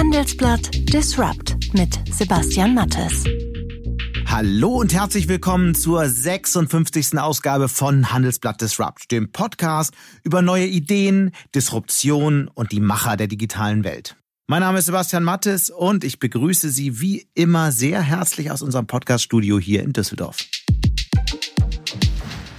Handelsblatt Disrupt mit Sebastian Mattes. Hallo und herzlich willkommen zur 56. Ausgabe von Handelsblatt Disrupt, dem Podcast über neue Ideen, Disruption und die Macher der digitalen Welt. Mein Name ist Sebastian Mattes und ich begrüße Sie wie immer sehr herzlich aus unserem Podcaststudio hier in Düsseldorf.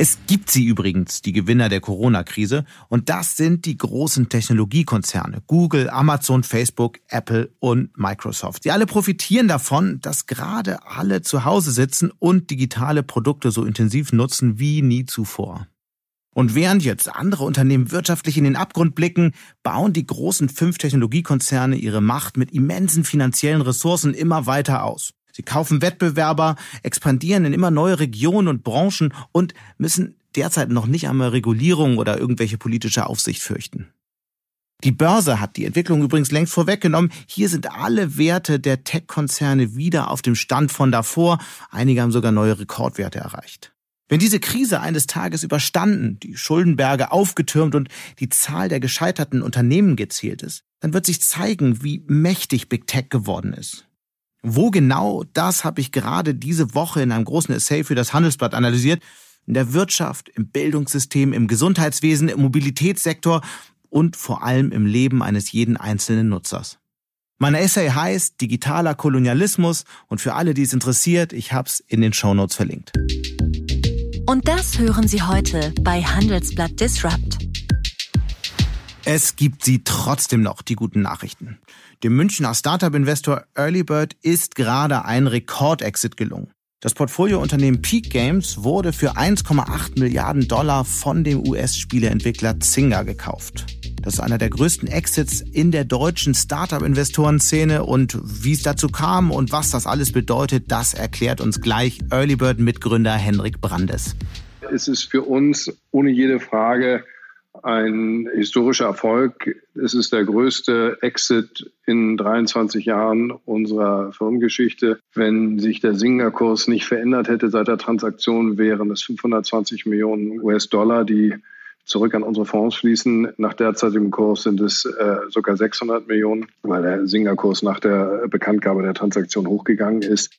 Es gibt sie übrigens, die Gewinner der Corona-Krise, und das sind die großen Technologiekonzerne Google, Amazon, Facebook, Apple und Microsoft. Sie alle profitieren davon, dass gerade alle zu Hause sitzen und digitale Produkte so intensiv nutzen wie nie zuvor. Und während jetzt andere Unternehmen wirtschaftlich in den Abgrund blicken, bauen die großen fünf Technologiekonzerne ihre Macht mit immensen finanziellen Ressourcen immer weiter aus. Sie kaufen Wettbewerber, expandieren in immer neue Regionen und Branchen und müssen derzeit noch nicht einmal Regulierung oder irgendwelche politische Aufsicht fürchten. Die Börse hat die Entwicklung übrigens längst vorweggenommen. Hier sind alle Werte der Tech-Konzerne wieder auf dem Stand von davor. Einige haben sogar neue Rekordwerte erreicht. Wenn diese Krise eines Tages überstanden, die Schuldenberge aufgetürmt und die Zahl der gescheiterten Unternehmen gezählt ist, dann wird sich zeigen, wie mächtig Big Tech geworden ist. Wo genau, das habe ich gerade diese Woche in einem großen Essay für das Handelsblatt analysiert. In der Wirtschaft, im Bildungssystem, im Gesundheitswesen, im Mobilitätssektor und vor allem im Leben eines jeden einzelnen Nutzers. Mein Essay heißt Digitaler Kolonialismus und für alle, die es interessiert, ich habe es in den Shownotes verlinkt. Und das hören Sie heute bei Handelsblatt Disrupt. Es gibt sie trotzdem noch, die guten Nachrichten. Dem Münchner Startup-Investor Earlybird ist gerade ein Rekordexit gelungen. Das Portfoliounternehmen Peak Games wurde für 1,8 Milliarden Dollar von dem US-Spieleentwickler Zynga gekauft. Das ist einer der größten Exits in der deutschen Startup-Investorenszene und wie es dazu kam und was das alles bedeutet, das erklärt uns gleich Earlybird-Mitgründer Henrik Brandes. Es ist für uns ohne jede Frage ein historischer Erfolg. Es ist der größte Exit in 23 Jahren unserer Firmengeschichte. Wenn sich der Singer-Kurs nicht verändert hätte seit der Transaktion, wären es 520 Millionen US-Dollar, die zurück an unsere Fonds fließen. Nach derzeitigem Kurs sind es äh, sogar 600 Millionen, weil der Singer-Kurs nach der Bekanntgabe der Transaktion hochgegangen ist.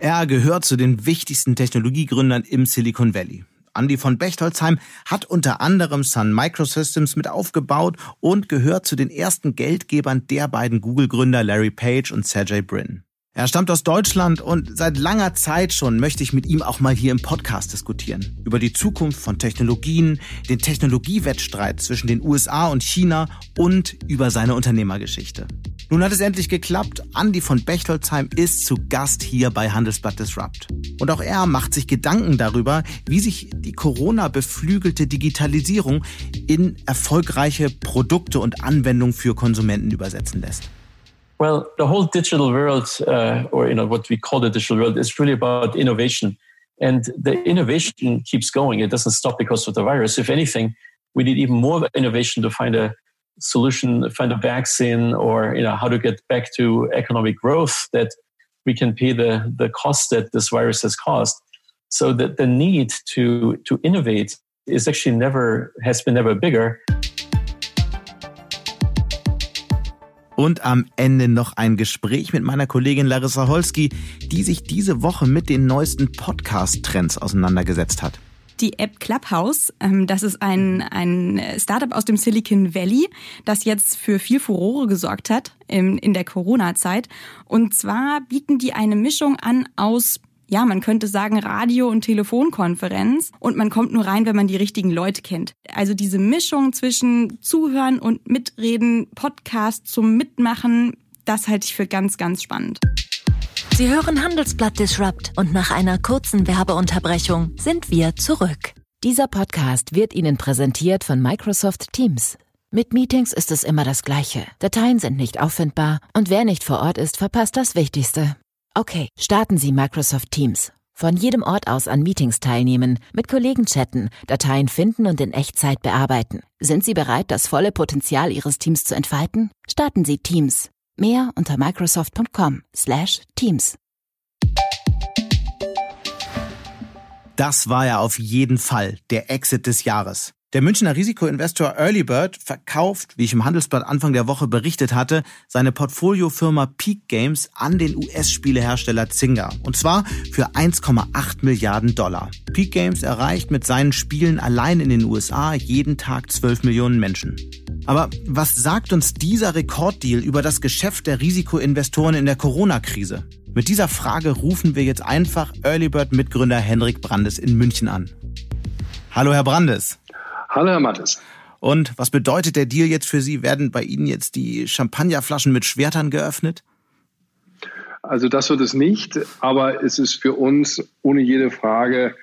Er gehört zu den wichtigsten Technologiegründern im Silicon Valley. Andy von Bechtolzheim hat unter anderem Sun Microsystems mit aufgebaut und gehört zu den ersten Geldgebern der beiden Google-Gründer Larry Page und Sergey Brin. Er stammt aus Deutschland und seit langer Zeit schon möchte ich mit ihm auch mal hier im Podcast diskutieren. Über die Zukunft von Technologien, den Technologiewettstreit zwischen den USA und China und über seine Unternehmergeschichte. Nun hat es endlich geklappt. Andy von Bechtolzheim ist zu Gast hier bei Handelsblatt Disrupt. Und auch er macht sich Gedanken darüber, wie sich die Corona-beflügelte Digitalisierung in erfolgreiche Produkte und Anwendungen für Konsumenten übersetzen lässt. Well, the whole digital world, uh, or you know what we call the digital world, is really about innovation, and the innovation keeps going. It doesn't stop because of the virus. If anything, we need even more innovation to find a solution, find a vaccine, or you know how to get back to economic growth that we can pay the the cost that this virus has caused. So that the need to to innovate is actually never has been never bigger. Und am Ende noch ein Gespräch mit meiner Kollegin Larissa Holski, die sich diese Woche mit den neuesten Podcast-Trends auseinandergesetzt hat die App Clubhouse. Ähm, das ist ein, ein Startup aus dem Silicon Valley, das jetzt für viel Furore gesorgt hat in, in der Corona-Zeit. Und zwar bieten die eine Mischung an aus ja, man könnte sagen Radio- und Telefonkonferenz und man kommt nur rein, wenn man die richtigen Leute kennt. Also diese Mischung zwischen Zuhören und Mitreden, Podcast zum Mitmachen, das halte ich für ganz, ganz spannend. Sie hören Handelsblatt Disrupt und nach einer kurzen Werbeunterbrechung sind wir zurück. Dieser Podcast wird Ihnen präsentiert von Microsoft Teams. Mit Meetings ist es immer das Gleiche. Dateien sind nicht auffindbar und wer nicht vor Ort ist, verpasst das Wichtigste. Okay, starten Sie Microsoft Teams. Von jedem Ort aus an Meetings teilnehmen, mit Kollegen chatten, Dateien finden und in Echtzeit bearbeiten. Sind Sie bereit, das volle Potenzial Ihres Teams zu entfalten? Starten Sie Teams. Mehr unter microsoft.com/teams. Das war ja auf jeden Fall der Exit des Jahres. Der Münchner Risikoinvestor Early Bird verkauft, wie ich im Handelsblatt Anfang der Woche berichtet hatte, seine Portfoliofirma Peak Games an den US-Spielehersteller Zynga. Und zwar für 1,8 Milliarden Dollar. Peak Games erreicht mit seinen Spielen allein in den USA jeden Tag 12 Millionen Menschen. Aber was sagt uns dieser Rekorddeal über das Geschäft der Risikoinvestoren in der Corona-Krise? Mit dieser Frage rufen wir jetzt einfach Early Bird Mitgründer Henrik Brandes in München an. Hallo, Herr Brandes. Hallo, Herr Mattes. Und was bedeutet der Deal jetzt für Sie? Werden bei Ihnen jetzt die Champagnerflaschen mit Schwertern geöffnet? Also das wird es nicht, aber es ist für uns ohne jede Frage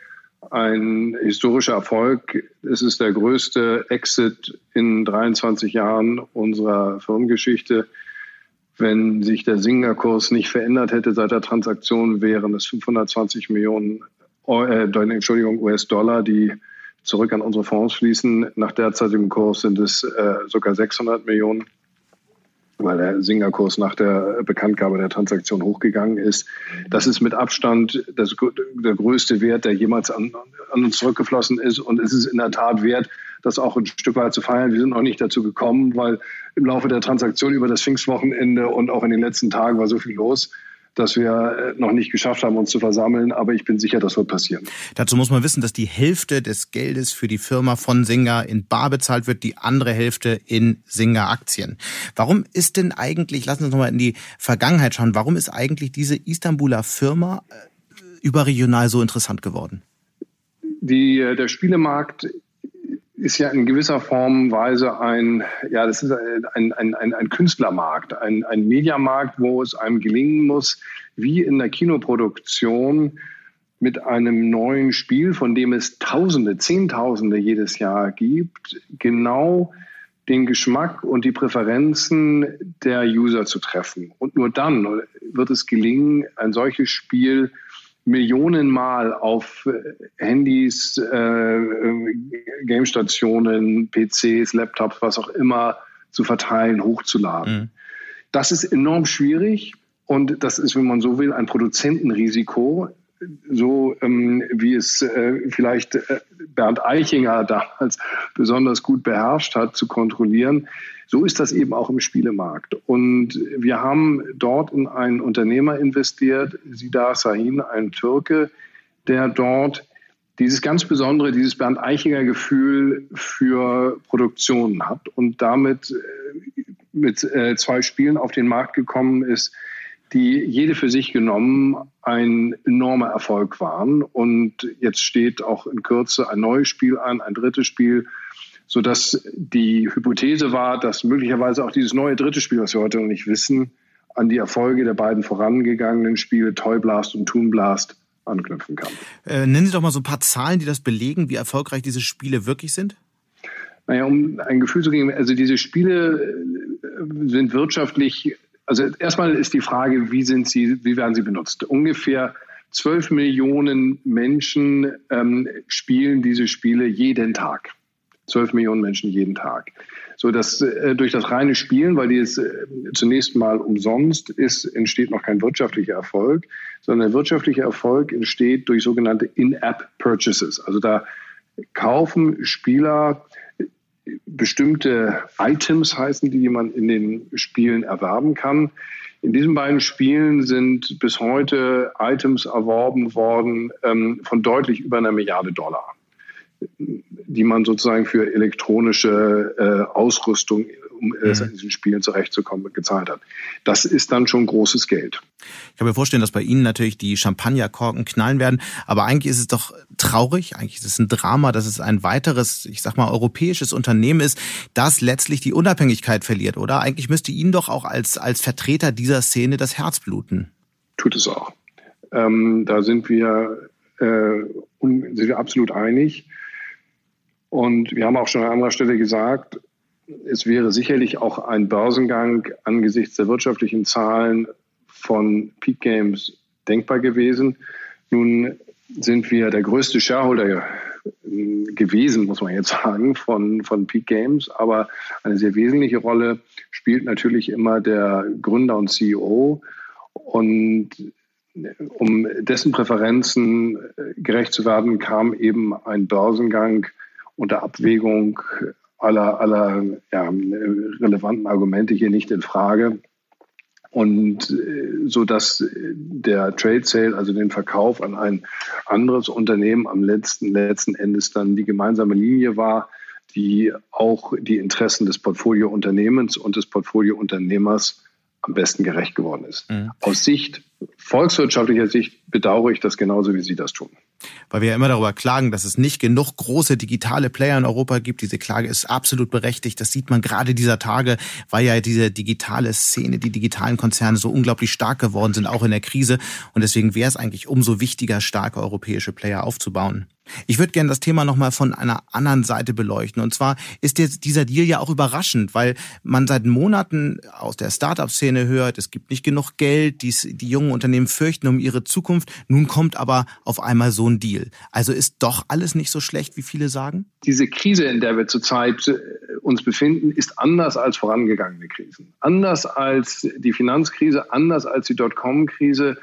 ein historischer Erfolg. Es ist der größte Exit in 23 Jahren unserer Firmengeschichte. Wenn sich der Singer-Kurs nicht verändert hätte seit der Transaktion, wären es 520 Millionen äh, Entschuldigung, US-Dollar, die zurück an unsere Fonds fließen. Nach derzeitigem Kurs sind es äh, sogar 600 Millionen, weil der Singerkurs nach der Bekanntgabe der Transaktion hochgegangen ist. Das ist mit Abstand das, der größte Wert, der jemals an, an uns zurückgeflossen ist. Und es ist in der Tat wert, das auch ein Stück weit zu feiern. Wir sind noch nicht dazu gekommen, weil im Laufe der Transaktion über das Pfingstwochenende und auch in den letzten Tagen war so viel los, dass wir äh, noch nicht geschafft haben, uns zu versammeln. Aber ich bin sicher, das wird passieren. Dazu muss man wissen, dass die Hälfte des Geldes für die Firma von Singer in Bar bezahlt wird, die andere Hälfte in Singer-Aktien. Warum ist denn eigentlich, lassen Sie uns nochmal in die Vergangenheit schauen, warum ist eigentlich diese Istanbuler Firma äh, überregional so interessant geworden? Die, äh, der Spielemarkt ist ja in gewisser Form Weise ein, ja, das ist ein, ein, ein, ein Künstlermarkt, ein, ein Mediamarkt, wo es einem gelingen muss, wie in der Kinoproduktion mit einem neuen Spiel, von dem es Tausende, Zehntausende jedes Jahr gibt, genau den Geschmack und die Präferenzen der User zu treffen. Und nur dann wird es gelingen, ein solches Spiel Millionenmal auf äh, Handys, äh, äh, Gamestationen, PCs, Laptops, was auch immer zu verteilen, hochzuladen. Mhm. Das ist enorm schwierig und das ist, wenn man so will, ein Produzentenrisiko, so ähm, wie es äh, vielleicht äh, Bernd Eichinger damals besonders gut beherrscht hat, zu kontrollieren. So ist das eben auch im Spielemarkt. Und wir haben dort in einen Unternehmer investiert, Sidar Sahin, ein Türke, der dort dieses ganz besondere, dieses Bernd Eichinger Gefühl für Produktionen hat und damit äh, mit äh, zwei Spielen auf den Markt gekommen ist, die jede für sich genommen ein enormer Erfolg waren. Und jetzt steht auch in Kürze ein neues Spiel an, ein drittes Spiel, sodass die Hypothese war, dass möglicherweise auch dieses neue dritte Spiel, was wir heute noch nicht wissen, an die Erfolge der beiden vorangegangenen Spiele Toy Blast und Toon Blast anknüpfen kann. Äh, nennen Sie doch mal so ein paar Zahlen, die das belegen, wie erfolgreich diese Spiele wirklich sind. Naja, um ein Gefühl zu geben, also diese Spiele äh, sind wirtschaftlich, also erstmal ist die Frage, wie sind sie, wie werden sie benutzt? Ungefähr 12 Millionen Menschen ähm, spielen diese Spiele jeden Tag. 12 Millionen Menschen jeden Tag. So dass äh, durch das reine Spielen, weil die es äh, zunächst mal umsonst ist, entsteht noch kein wirtschaftlicher Erfolg, sondern der wirtschaftliche Erfolg entsteht durch sogenannte In-App-Purchases. Also da kaufen Spieler bestimmte Items heißen die, man in den Spielen erwerben kann. In diesen beiden Spielen sind bis heute Items erworben worden ähm, von deutlich über einer Milliarde Dollar die man sozusagen für elektronische äh, Ausrüstung, um mhm. in diesen Spielen zurechtzukommen, gezahlt hat. Das ist dann schon großes Geld. Ich kann mir vorstellen, dass bei Ihnen natürlich die Champagnerkorken knallen werden, aber eigentlich ist es doch traurig, eigentlich ist es ein Drama, dass es ein weiteres, ich sag mal, europäisches Unternehmen ist, das letztlich die Unabhängigkeit verliert, oder? Eigentlich müsste Ihnen doch auch als, als Vertreter dieser Szene das Herz bluten. Tut es auch. Ähm, da sind wir, äh, sind wir absolut einig. Und wir haben auch schon an anderer Stelle gesagt, es wäre sicherlich auch ein Börsengang angesichts der wirtschaftlichen Zahlen von Peak Games denkbar gewesen. Nun sind wir der größte Shareholder gewesen, muss man jetzt sagen, von, von Peak Games. Aber eine sehr wesentliche Rolle spielt natürlich immer der Gründer und CEO. Und um dessen Präferenzen gerecht zu werden, kam eben ein Börsengang unter Abwägung aller, aller ja, relevanten Argumente hier nicht in Frage. Und äh, so dass der Trade Sale, also den Verkauf an ein anderes Unternehmen am letzten, letzten Endes dann die gemeinsame Linie war, die auch die Interessen des Portfoliounternehmens und des Portfoliounternehmers am besten gerecht geworden ist. Mhm. Aus Sicht, volkswirtschaftlicher Sicht, bedauere ich das genauso, wie Sie das tun weil wir ja immer darüber klagen, dass es nicht genug große digitale Player in Europa gibt. Diese Klage ist absolut berechtigt. Das sieht man gerade dieser Tage, weil ja diese digitale Szene, die digitalen Konzerne so unglaublich stark geworden sind, auch in der Krise. Und deswegen wäre es eigentlich umso wichtiger, starke europäische Player aufzubauen. Ich würde gerne das Thema nochmal von einer anderen Seite beleuchten. Und zwar ist jetzt dieser Deal ja auch überraschend, weil man seit Monaten aus der Startup-Szene hört, es gibt nicht genug Geld, die, die jungen Unternehmen fürchten um ihre Zukunft. Nun kommt aber auf einmal so ein Deal. Also ist doch alles nicht so schlecht, wie viele sagen? Diese Krise, in der wir zurzeit äh, uns befinden, ist anders als vorangegangene Krisen. Anders als die Finanzkrise, anders als die Dotcom-Krise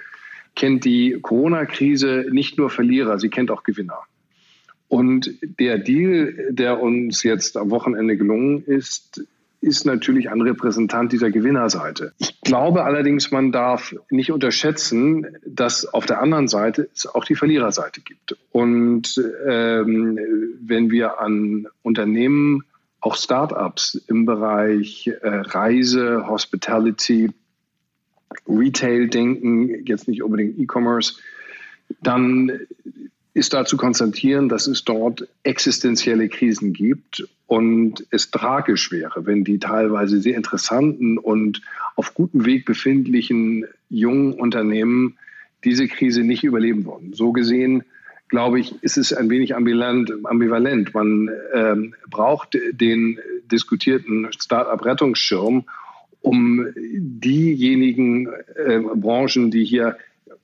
kennt die Corona-Krise nicht nur Verlierer, sie kennt auch Gewinner. Und der Deal, der uns jetzt am Wochenende gelungen ist, ist natürlich ein Repräsentant dieser Gewinnerseite. Ich glaube allerdings, man darf nicht unterschätzen, dass auf der anderen Seite es auch die Verliererseite gibt. Und ähm, wenn wir an Unternehmen, auch Startups im Bereich äh, Reise, Hospitality, Retail denken, jetzt nicht unbedingt E-Commerce, dann ist da zu konstatieren, dass es dort existenzielle Krisen gibt und es tragisch wäre, wenn die teilweise sehr interessanten und auf gutem Weg befindlichen jungen Unternehmen diese Krise nicht überleben würden. So gesehen, glaube ich, ist es ein wenig ambivalent. Man ähm, braucht den diskutierten Start-up-Rettungsschirm, um diejenigen äh, Branchen, die hier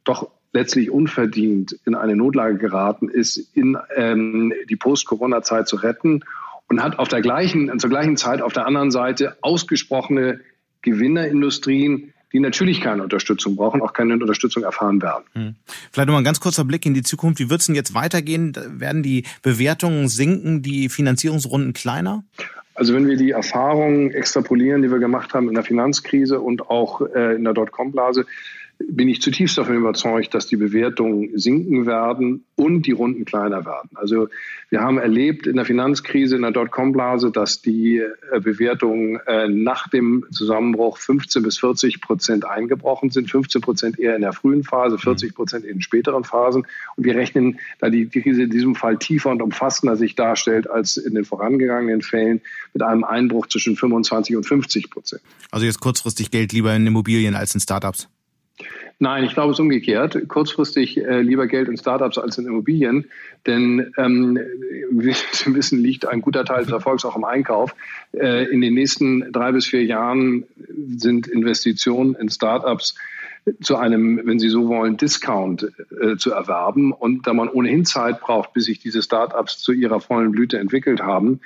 doch letztlich unverdient in eine Notlage geraten ist, in ähm, die Post-Corona-Zeit zu retten und hat auf der gleichen, zur gleichen Zeit auf der anderen Seite ausgesprochene Gewinnerindustrien, die natürlich keine Unterstützung brauchen, auch keine Unterstützung erfahren werden. Hm. Vielleicht nochmal ein ganz kurzer Blick in die Zukunft. Wie wird es denn jetzt weitergehen? Werden die Bewertungen sinken, die Finanzierungsrunden kleiner? Also wenn wir die Erfahrungen extrapolieren, die wir gemacht haben in der Finanzkrise und auch äh, in der Dotcom-Blase, bin ich zutiefst davon überzeugt, dass die Bewertungen sinken werden und die Runden kleiner werden. Also wir haben erlebt in der Finanzkrise, in der Dotcom-Blase, dass die äh, Bewertungen äh, nach dem Zusammenbruch 15 bis 40 Prozent eingebrochen sind, 15 Prozent eher in der frühen Phase, 40 Prozent in späteren Phasen. Und wir rechnen, da die Krise in diesem Fall tiefer und umfassender sich darstellt als in den vorangegangenen Fällen, mit einem Einbruch zwischen 25 und 50 Prozent. Also jetzt kurzfristig Geld lieber in Immobilien als in Startups? Nein, ich glaube es umgekehrt. Kurzfristig äh, lieber Geld in Startups als in Immobilien. Denn ähm, wie Sie wissen, liegt ein guter Teil des Erfolgs auch im Einkauf. Äh, in den nächsten drei bis vier Jahren sind Investitionen in Startups zu einem, wenn Sie so wollen, Discount äh, zu erwerben. Und da man ohnehin Zeit braucht, bis sich diese Startups zu ihrer vollen Blüte entwickelt haben,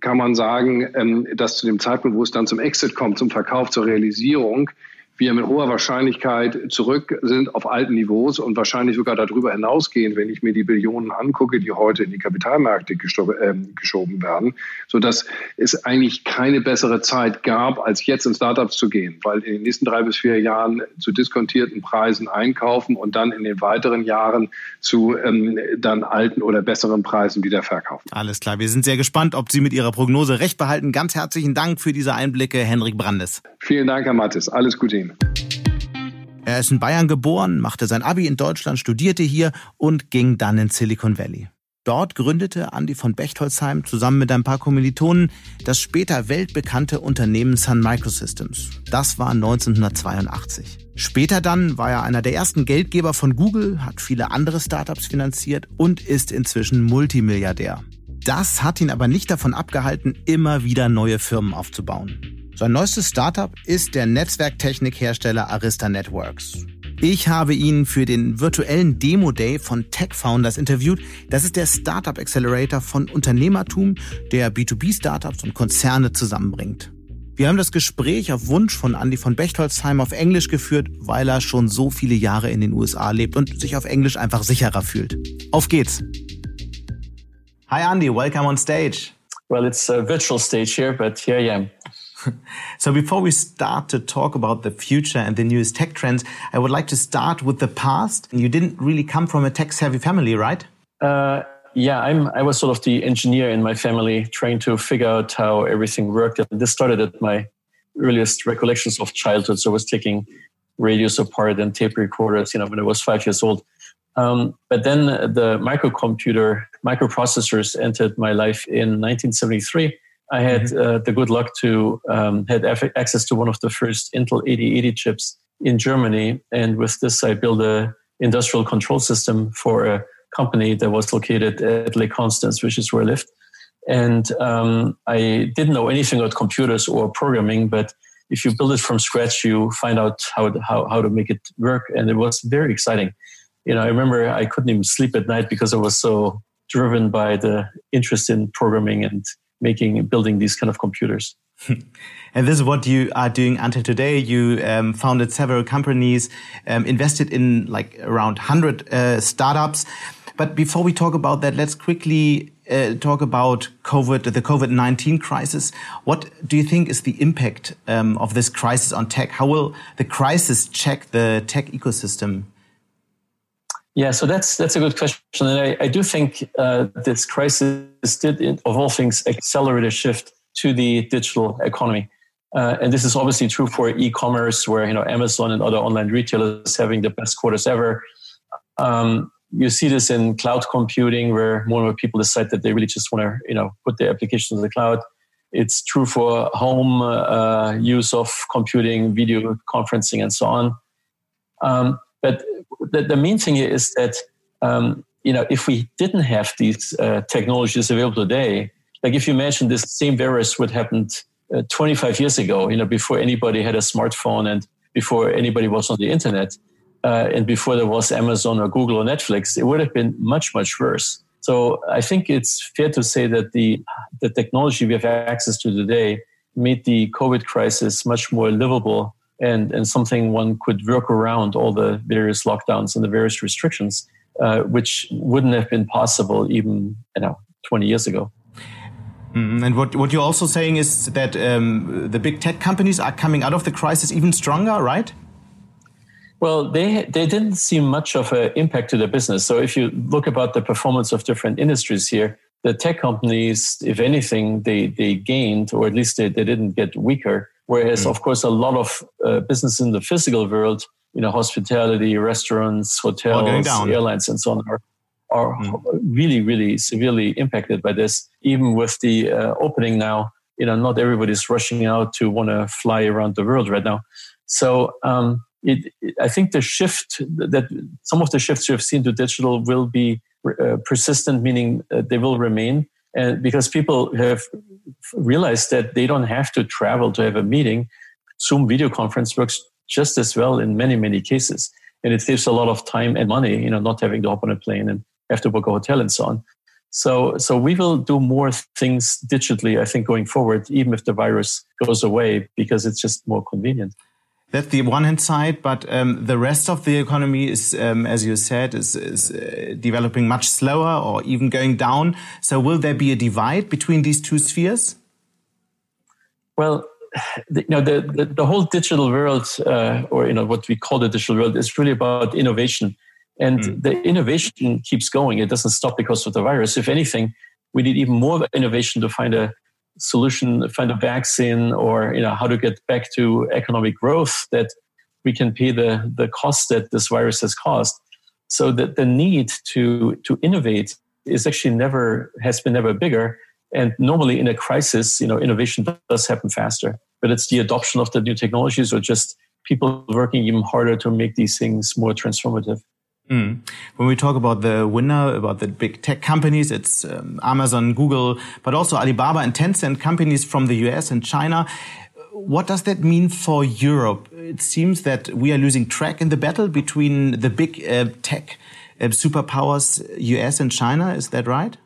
kann man sagen, ähm, dass zu dem Zeitpunkt, wo es dann zum Exit kommt, zum Verkauf, zur Realisierung, wir mit hoher Wahrscheinlichkeit zurück sind auf alten Niveaus und wahrscheinlich sogar darüber hinausgehen, wenn ich mir die Billionen angucke, die heute in die Kapitalmärkte äh, geschoben werden, so dass es eigentlich keine bessere Zeit gab, als jetzt in Startups zu gehen, weil in den nächsten drei bis vier Jahren zu diskontierten Preisen einkaufen und dann in den weiteren Jahren zu ähm, dann alten oder besseren Preisen wieder verkaufen. Alles klar, wir sind sehr gespannt, ob Sie mit Ihrer Prognose recht behalten. Ganz herzlichen Dank für diese Einblicke, Henrik Brandes. Vielen Dank, Herr Mattes. Alles Gute Ihnen. Er ist in Bayern geboren, machte sein Abi in Deutschland, studierte hier und ging dann in Silicon Valley. Dort gründete Andy von Bechtolzheim zusammen mit ein paar Kommilitonen das später weltbekannte Unternehmen Sun Microsystems. Das war 1982. Später dann war er einer der ersten Geldgeber von Google, hat viele andere Startups finanziert und ist inzwischen Multimilliardär. Das hat ihn aber nicht davon abgehalten, immer wieder neue Firmen aufzubauen. Sein neuestes Startup ist der Netzwerktechnikhersteller Arista Networks. Ich habe ihn für den virtuellen Demo Day von Tech Founders interviewt. Das ist der Startup Accelerator von Unternehmertum, der B2B-Startups und Konzerne zusammenbringt. Wir haben das Gespräch auf Wunsch von Andy von Bechtolzheim auf Englisch geführt, weil er schon so viele Jahre in den USA lebt und sich auf Englisch einfach sicherer fühlt. Auf geht's! Hi, Andy. Welcome on stage. Well, it's a virtual stage here, but here I am. so before we start to talk about the future and the newest tech trends, I would like to start with the past. You didn't really come from a tech-savvy family, right? Uh, yeah, I'm. I was sort of the engineer in my family, trying to figure out how everything worked. And this started at my earliest recollections of childhood. So I was taking radios apart and tape recorders, you know, when I was five years old. Um, but then the microcomputer, microprocessors entered my life in 1973. I had mm-hmm. uh, the good luck to um, had access to one of the first Intel 8080 chips in Germany, and with this, I built a industrial control system for a company that was located at Lake Constance, which is where I lived. And um, I didn't know anything about computers or programming, but if you build it from scratch, you find out how, how, how to make it work. And it was very exciting. You know, I remember I couldn't even sleep at night because I was so driven by the interest in programming and making building these kind of computers. and this is what you are doing until today. You um, founded several companies, um, invested in like around 100 uh, startups. But before we talk about that, let's quickly uh, talk about COVID, the COVID 19 crisis. What do you think is the impact um, of this crisis on tech? How will the crisis check the tech ecosystem? Yeah, so that's that's a good question, and I, I do think uh, this crisis did, of all things, accelerate a shift to the digital economy. Uh, and this is obviously true for e-commerce, where you know Amazon and other online retailers having the best quarters ever. Um, you see this in cloud computing where more and more people decide that they really just want to you know put their applications in the cloud it's true for home uh, use of computing video conferencing and so on um, but the, the, main thing is that um, you know if we didn't have these uh, technologies available today like if you imagine this same virus would happen uh, 25 years ago you know before anybody had a smartphone and before anybody was on the internet uh, and before there was Amazon or Google or Netflix, it would have been much, much worse. So I think it's fair to say that the, the technology we have access to today made the COVID crisis much more livable and, and something one could work around all the various lockdowns and the various restrictions, uh, which wouldn't have been possible even you know 20 years ago. Mm, and what, what you're also saying is that um, the big tech companies are coming out of the crisis even stronger, right? Well, they they didn't see much of an impact to their business. So if you look about the performance of different industries here, the tech companies, if anything, they they gained, or at least they, they didn't get weaker. Whereas, mm. of course, a lot of uh, business in the physical world, you know, hospitality, restaurants, hotels, airlines, and so on, are are mm. really, really severely impacted by this. Even with the uh, opening now, you know, not everybody's rushing out to want to fly around the world right now. So um, it, it, I think the shift that some of the shifts you have seen to digital will be uh, persistent, meaning uh, they will remain. And because people have realized that they don't have to travel to have a meeting, Zoom video conference works just as well in many, many cases. And it saves a lot of time and money, you know, not having to hop on a plane and have to book a hotel and so on. So, so we will do more things digitally, I think, going forward, even if the virus goes away, because it's just more convenient. That's the one hand side, but um, the rest of the economy is, um, as you said, is, is uh, developing much slower or even going down. So, will there be a divide between these two spheres? Well, the, you know, the, the, the whole digital world, uh, or you know, what we call the digital world, is really about innovation, and mm. the innovation keeps going. It doesn't stop because of the virus. If anything, we need even more innovation to find a solution, find a vaccine, or you know how to get back to economic growth that we can pay the the cost that this virus has caused. So that the need to to innovate is actually never has been never bigger. And normally in a crisis, you know, innovation does happen faster. But it's the adoption of the new technologies or just people working even harder to make these things more transformative. Mm. When we talk about the winner, about the big tech companies, it's um, Amazon, Google, but also Alibaba and Tencent companies from the US and China. What does that mean for Europe? It seems that we are losing track in the battle between the big uh, tech uh, superpowers, US and China. Is that right?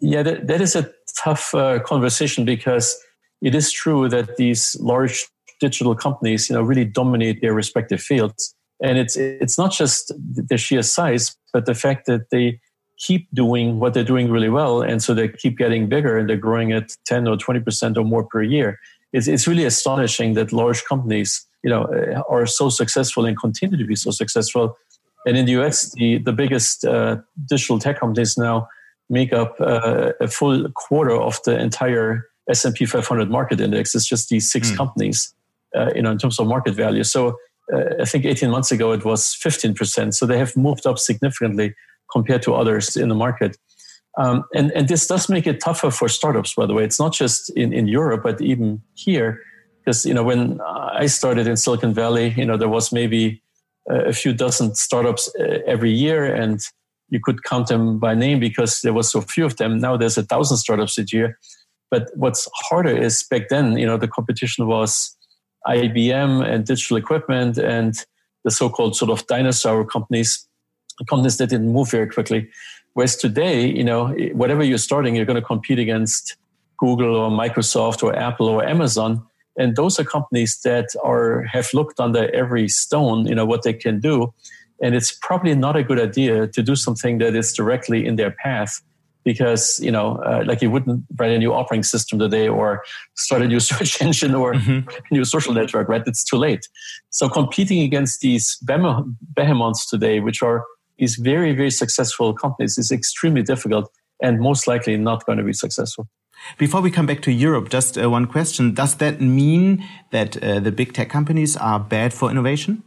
Yeah, that, that is a tough uh, conversation because it is true that these large digital companies, you know, really dominate their respective fields and it's it's not just the sheer size, but the fact that they keep doing what they're doing really well. And so they keep getting bigger and they're growing at 10 or 20% or more per year. It's, it's really astonishing that large companies, you know, uh, are so successful and continue to be so successful. And in the US, the, the biggest uh, digital tech companies now make up uh, a full quarter of the entire S&P 500 market index. It's just these six mm. companies, uh, you know, in terms of market value. So I think 18 months ago it was 15%. So they have moved up significantly compared to others in the market. Um, and, and this does make it tougher for startups, by the way. It's not just in, in Europe, but even here. Because, you know, when I started in Silicon Valley, you know, there was maybe a few dozen startups uh, every year and you could count them by name because there was so few of them. Now there's a thousand startups a year. But what's harder is back then, you know, the competition was IBM and digital equipment and the so-called sort of dinosaur companies companies that didn't move very quickly. Whereas today, you know, whatever you're starting, you're going to compete against Google or Microsoft or Apple or Amazon. And those are companies that are have looked under every stone, you know, what they can do. And it's probably not a good idea to do something that is directly in their path because, you know, uh, like you wouldn't write a new operating system today or start a new search engine or mm-hmm. a new social network, right? It's too late. So competing against these behemoths today, which are these very, very successful companies is extremely difficult and most likely not going to be successful. Before we come back to Europe, just uh, one question. Does that mean that uh, the big tech companies are bad for innovation?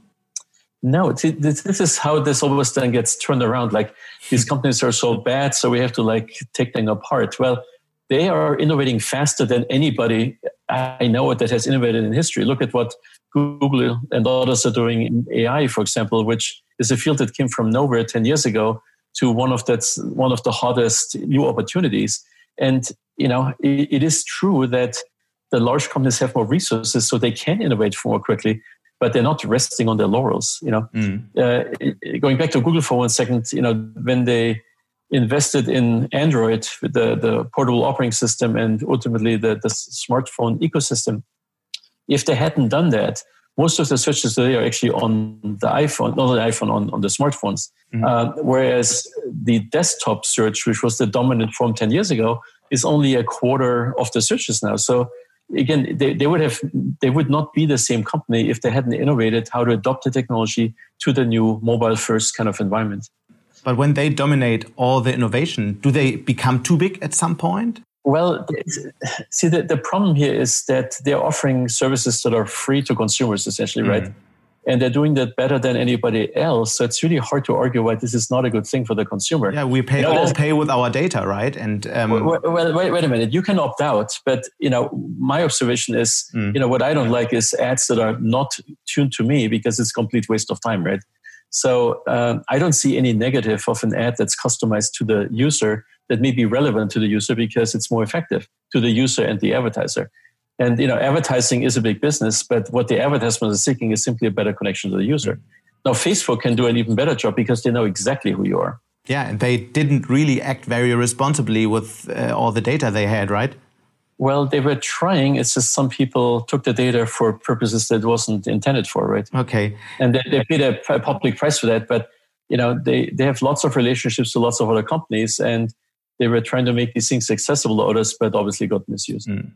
No, this is how this always then gets turned around. Like these companies are so bad, so we have to like take them apart. Well, they are innovating faster than anybody I know that has innovated in history. Look at what Google and others are doing in AI, for example, which is a field that came from nowhere 10 years ago to one of that's one of the hottest new opportunities. And you know, it, it is true that the large companies have more resources, so they can innovate more quickly, but they're not resting on their laurels. You know, mm. uh, going back to Google for one second, you know, when they invested in Android, the, the portable operating system, and ultimately the, the smartphone ecosystem. If they hadn't done that, most of the searches today are actually on the iPhone, not on the iPhone, on, on the smartphones. Mm-hmm. Uh, whereas the desktop search, which was the dominant form 10 years ago, is only a quarter of the searches now. So again, they, they would have they would not be the same company if they hadn't innovated how to adopt the technology to the new mobile first kind of environment. But when they dominate all the innovation, do they become too big at some point? Well, see, the, the problem here is that they're offering services that are free to consumers, essentially, mm. right? And they're doing that better than anybody else. So it's really hard to argue why this is not a good thing for the consumer. Yeah, we pay you know, all pay with our data, right? And um, well, well, wait, wait a minute. You can opt out, but you know, my observation is, mm. you know, what I don't like is ads that are not tuned to me because it's complete waste of time, right? So um, I don't see any negative of an ad that's customized to the user that may be relevant to the user because it's more effective to the user and the advertiser. And you know, advertising is a big business, but what the advertisement is seeking is simply a better connection to the user. Mm-hmm. Now, Facebook can do an even better job because they know exactly who you are. Yeah, and they didn't really act very responsibly with uh, all the data they had, right? Well, they were trying. It's just some people took the data for purposes that wasn't intended for, right? Okay. And they, they paid a, a public price for that. But you know, they they have lots of relationships to lots of other companies, and they were trying to make these things accessible to others, but obviously got misused. Mm.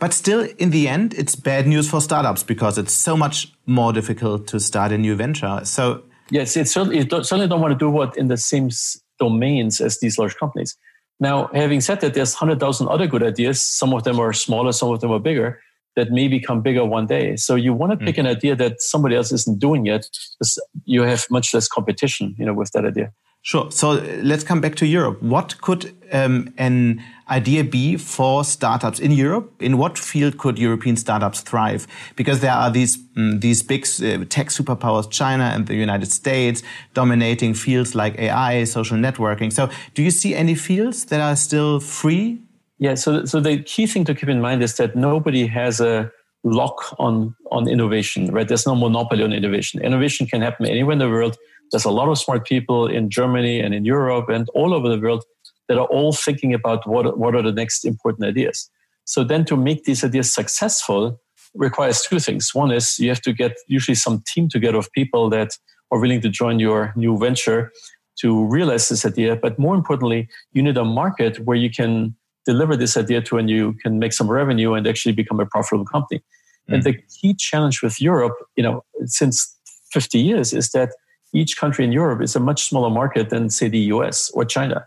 But still, in the end, it's bad news for startups because it's so much more difficult to start a new venture. So yes, it certainly it certainly don't want to do what in the same domains as these large companies. Now, having said that, there's 100,000 other good ideas. Some of them are smaller, some of them are bigger, that may become bigger one day. So you want to pick mm. an idea that somebody else isn't doing yet, because you have much less competition, you know, with that idea. Sure. So let's come back to Europe. What could um, an idea be for startups in Europe? In what field could European startups thrive? Because there are these um, these big uh, tech superpowers, China and the United States, dominating fields like AI, social networking. So, do you see any fields that are still free? Yeah. So, so the key thing to keep in mind is that nobody has a lock on on innovation. Right? There's no monopoly on innovation. Innovation can happen anywhere in the world there's a lot of smart people in Germany and in Europe and all over the world that are all thinking about what, what are the next important ideas. So then to make these ideas successful requires two things. One is you have to get usually some team together of people that are willing to join your new venture. to realize this idea. But more importantly, you need a market where you can deliver this idea to and you can make some revenue and actually become a profitable company. Mm. And the key challenge with Europe, you know, since 50 years is that each country in Europe is a much smaller market than, say, the US or China.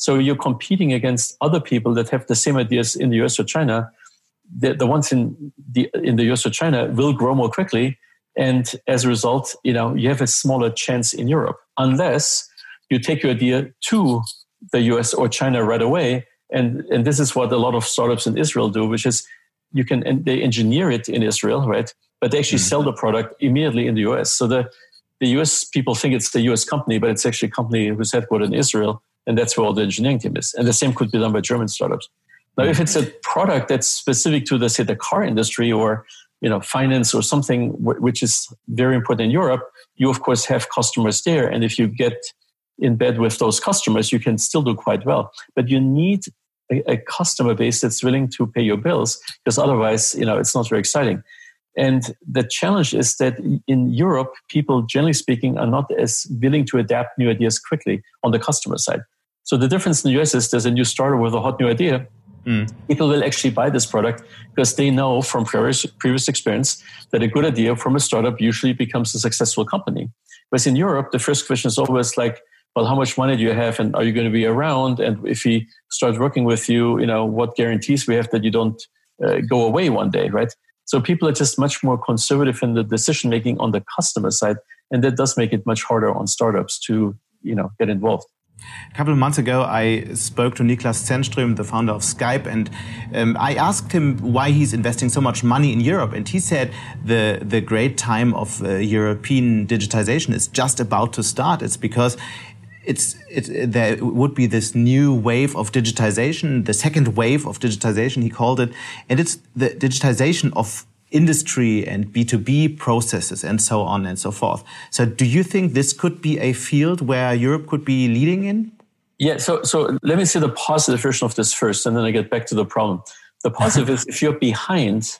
So you're competing against other people that have the same ideas in the US or China. The, the ones in the in the US or China will grow more quickly, and as a result, you know you have a smaller chance in Europe unless you take your idea to the US or China right away. And and this is what a lot of startups in Israel do, which is you can and they engineer it in Israel, right? But they actually mm-hmm. sell the product immediately in the US. So the the US people think it's the US company, but it's actually a company who's headquartered in Israel, and that's where all the engineering team is. And the same could be done by German startups. Now, if it's a product that's specific to the say the car industry or you know finance or something which is very important in Europe, you of course have customers there, and if you get in bed with those customers, you can still do quite well. But you need a, a customer base that's willing to pay your bills, because otherwise, you know, it's not very exciting. And the challenge is that in Europe, people, generally speaking, are not as willing to adapt new ideas quickly on the customer side. So the difference in the US is there's a new starter with a hot new idea. Mm. People will actually buy this product because they know from previous, previous experience that a good idea from a startup usually becomes a successful company. Whereas in Europe, the first question is always like, well, how much money do you have and are you going to be around? And if he starts working with you, you know, what guarantees we have that you don't uh, go away one day, right? So people are just much more conservative in the decision making on the customer side, and that does make it much harder on startups to you know get involved. A couple of months ago, I spoke to Niklas Zennström, the founder of Skype, and um, I asked him why he's investing so much money in Europe. And he said the, the great time of uh, European digitization is just about to start. It's because it's it, there would be this new wave of digitization, the second wave of digitization, he called it, and it's the digitization of industry and B2B processes and so on and so forth. So do you think this could be a field where Europe could be leading in? Yeah, so so let me see the positive version of this first, and then I get back to the problem. The positive is if you're behind,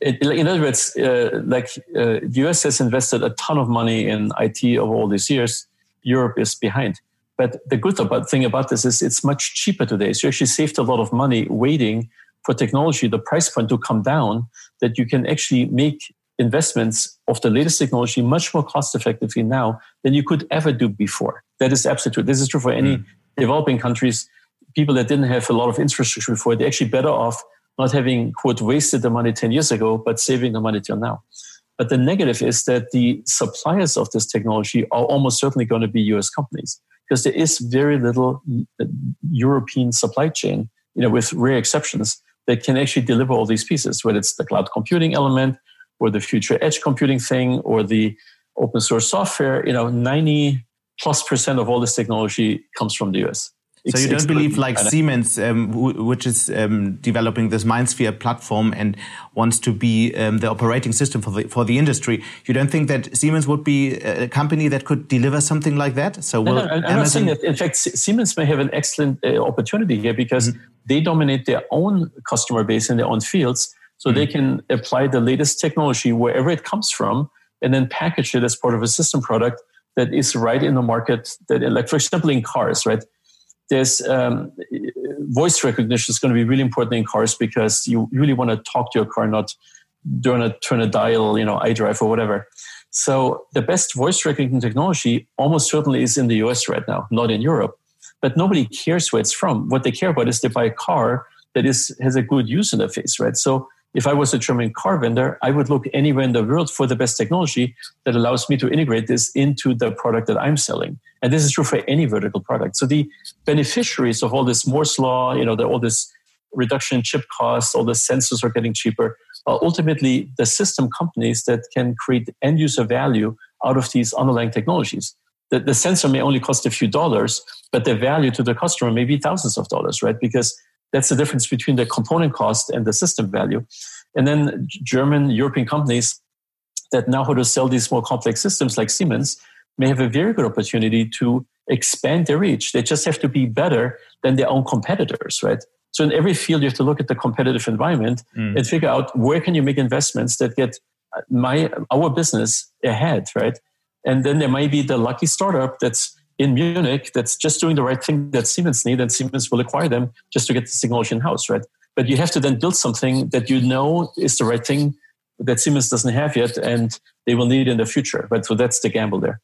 it, in other words, uh, like uh, the US has invested a ton of money in IT over all these years Europe is behind. But the good about, thing about this is it's much cheaper today. So you actually saved a lot of money waiting for technology, the price point to come down, that you can actually make investments of the latest technology much more cost effectively now than you could ever do before. That is absolutely true. This is true for any mm. developing countries. People that didn't have a lot of infrastructure before, they're actually better off not having, quote, wasted the money 10 years ago, but saving the money till now. But the negative is that the suppliers of this technology are almost certainly going to be US companies because there is very little uh, European supply chain, you know, with rare exceptions that can actually deliver all these pieces, whether it's the cloud computing element or the future edge computing thing or the open source software, you know, 90 plus percent of all this technology comes from the US. So you don't believe like Siemens, um, which is um, developing this MindSphere platform and wants to be um, the operating system for the for the industry. You don't think that Siemens would be a company that could deliver something like that? So no, no, I'm Amazon... not saying that. In fact, Siemens may have an excellent uh, opportunity here because mm -hmm. they dominate their own customer base in their own fields, so mm -hmm. they can apply the latest technology wherever it comes from, and then package it as part of a system product that is right in the market. That, like for example, in cars, right? There's um, voice recognition is going to be really important in cars because you really want to talk to your car, not turn a turn a dial, you know, iDrive or whatever. So the best voice recognition technology almost certainly is in the US right now, not in Europe. But nobody cares where it's from. What they care about is they buy a car that is has a good user interface, right? So if I was a German car vendor, I would look anywhere in the world for the best technology that allows me to integrate this into the product that I'm selling. And this is true for any vertical product. So the beneficiaries of all this Moore's law, you know, the, all this reduction in chip costs, all the sensors are getting cheaper, are ultimately the system companies that can create end user value out of these underlying technologies. The, the sensor may only cost a few dollars, but the value to the customer may be thousands of dollars, right? Because that's the difference between the component cost and the system value. And then German, European companies that know how to sell these more complex systems like Siemens may have a very good opportunity to expand their reach. They just have to be better than their own competitors, right? So in every field, you have to look at the competitive environment mm. and figure out where can you make investments that get my our business ahead, right? And then there might be the lucky startup that's in Munich that's just doing the right thing that Siemens need, and Siemens will acquire them just to get the technology in house, right? But you have to then build something that you know is the right thing that Siemens doesn't have yet, and they will need in the future. Right? So that's the gamble there.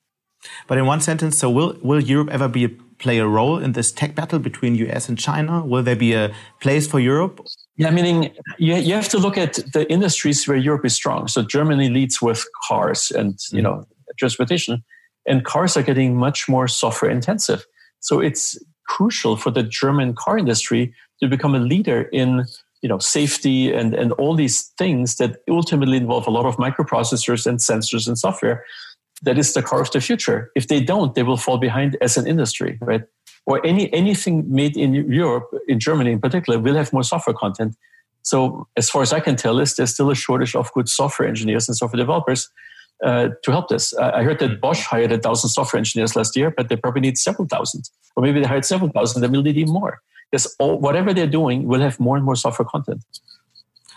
But in one sentence, so will will Europe ever be a, play a role in this tech battle between US and China? Will there be a place for Europe? Yeah, meaning you, you have to look at the industries where Europe is strong. So Germany leads with cars and you mm. know transportation, and cars are getting much more software intensive. So it's crucial for the German car industry to become a leader in you know safety and and all these things that ultimately involve a lot of microprocessors and sensors and software that is the car of the future. If they don't they will fall behind as an industry right? Or any anything made in europe in germany in particular will have more software content. So as far as i can tell is there's still a shortage of good software engineers and software developers uh, to help this i heard that bosch hired a thousand software engineers last year but they probably need several thousand or maybe they hired several thousand they will need even more because all, whatever they're doing will have more and more software content.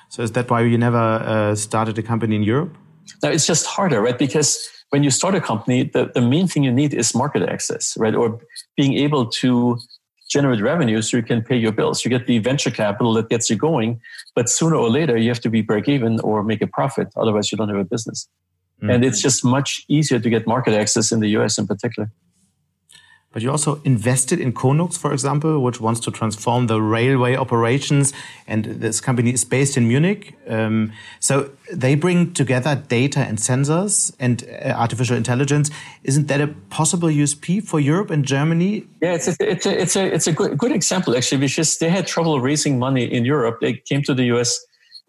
So is that why you never uh, started a company in Europe? No, it's just harder, right? Because when you start a company, the, the main thing you need is market access, right? Or being able to generate revenue so you can pay your bills. You get the venture capital that gets you going, but sooner or later you have to be break even or make a profit. Otherwise, you don't have a business. Mm-hmm. And it's just much easier to get market access in the US in particular. But you also invested in Konux, for example, which wants to transform the railway operations. And this company is based in Munich. Um, so they bring together data and sensors and uh, artificial intelligence. Isn't that a possible USP for Europe and Germany? Yeah, it's a, it's a, it's a, it's a good, good example, actually, because they had trouble raising money in Europe. They came to the US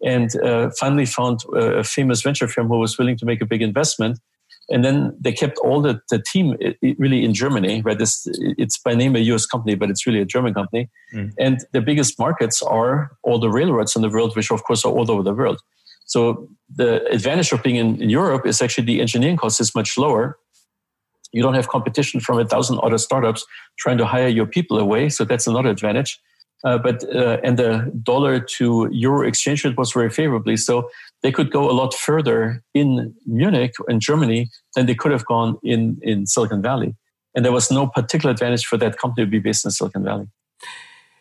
and uh, finally found a famous venture firm who was willing to make a big investment and then they kept all the, the team really in Germany, right? This, it's by name a US company, but it's really a German company. Mm. And the biggest markets are all the railroads in the world, which of course are all over the world. So the advantage of being in, in Europe is actually the engineering cost is much lower. You don't have competition from a thousand other startups trying to hire your people away. So that's another advantage. Uh, but uh, and the dollar to euro exchange rate was very favorably, so they could go a lot further in Munich in Germany than they could have gone in in Silicon Valley. And there was no particular advantage for that company to be based in Silicon Valley.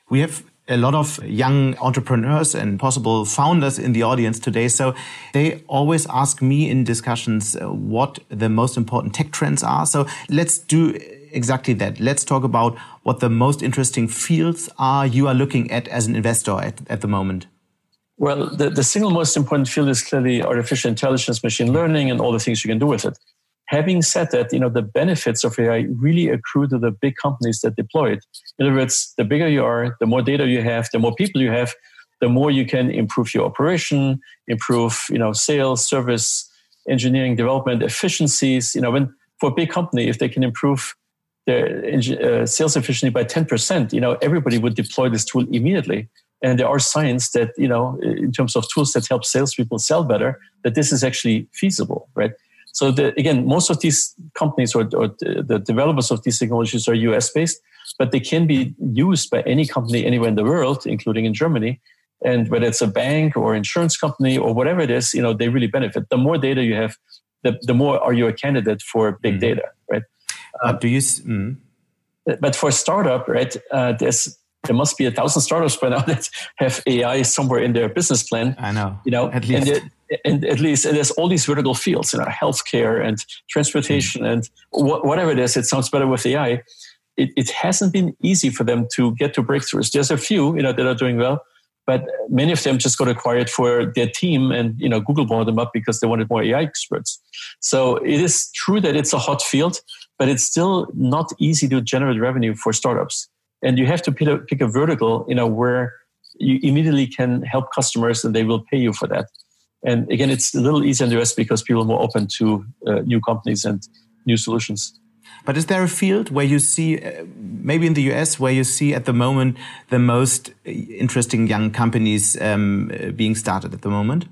We have a lot of young entrepreneurs and possible founders in the audience today. So they always ask me in discussions uh, what the most important tech trends are. So let's do exactly that. Let's talk about what the most interesting fields are you are looking at as an investor at, at the moment. Well, the, the single most important field is clearly artificial intelligence, machine learning, and all the things you can do with it. Having said that, you know, the benefits of AI really accrue to the big companies that deploy it. In other words, the bigger you are, the more data you have, the more people you have, the more you can improve your operation, improve, you know, sales, service, engineering, development, efficiencies. You know, when for a big company, if they can improve their uh, sales efficiency by 10%, you know, everybody would deploy this tool immediately. And there are signs that, you know, in terms of tools that help salespeople sell better, that this is actually feasible, right? So the, again, most of these companies or, or the developers of these technologies are US based, but they can be used by any company anywhere in the world, including in Germany. And whether it's a bank or insurance company or whatever it is, you know, they really benefit. The more data you have, the, the more are you a candidate for big mm. data, right? Uh, do you? Mm. But for startup, right? Uh, there's there must be a thousand startups by now that have AI somewhere in their business plan. I know. You know, at least. And, it, and at least and there's all these vertical fields, you know, healthcare and transportation mm. and wh- whatever it is. It sounds better with AI. It, it hasn't been easy for them to get to breakthroughs. There's a few, you know, that are doing well, but many of them just got acquired for their team and you know google bought them up because they wanted more ai experts so it is true that it's a hot field but it's still not easy to generate revenue for startups. And you have to pick a, pick a vertical you know where you immediately can help customers and they will pay you for that. And again it's a little easier in the us because people are more open to uh, new companies and new solutions. But is there a field where you see, uh, maybe in the US, where you see at the moment the most interesting young companies um, uh, being started at the moment?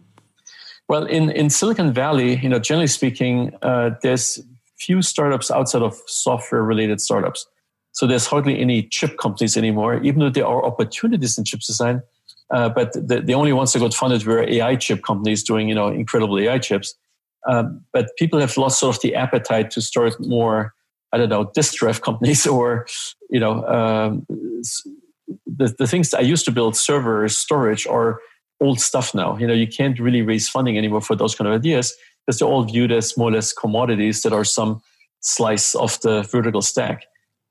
Well, in, in Silicon Valley, you know, generally speaking, uh, there's few startups outside of software related startups. So there's hardly any chip companies anymore, even though there are opportunities in chip design. Uh, but the, the only ones that got funded were AI chip companies doing, you know, incredible AI chips. Um, but people have lost sort of the appetite to start more I don't know, disk drive companies or, you know, um, the, the things that I used to build, servers, storage, are old stuff now. You know, you can't really raise funding anymore for those kind of ideas because they're all viewed as more or less commodities that are some slice of the vertical stack.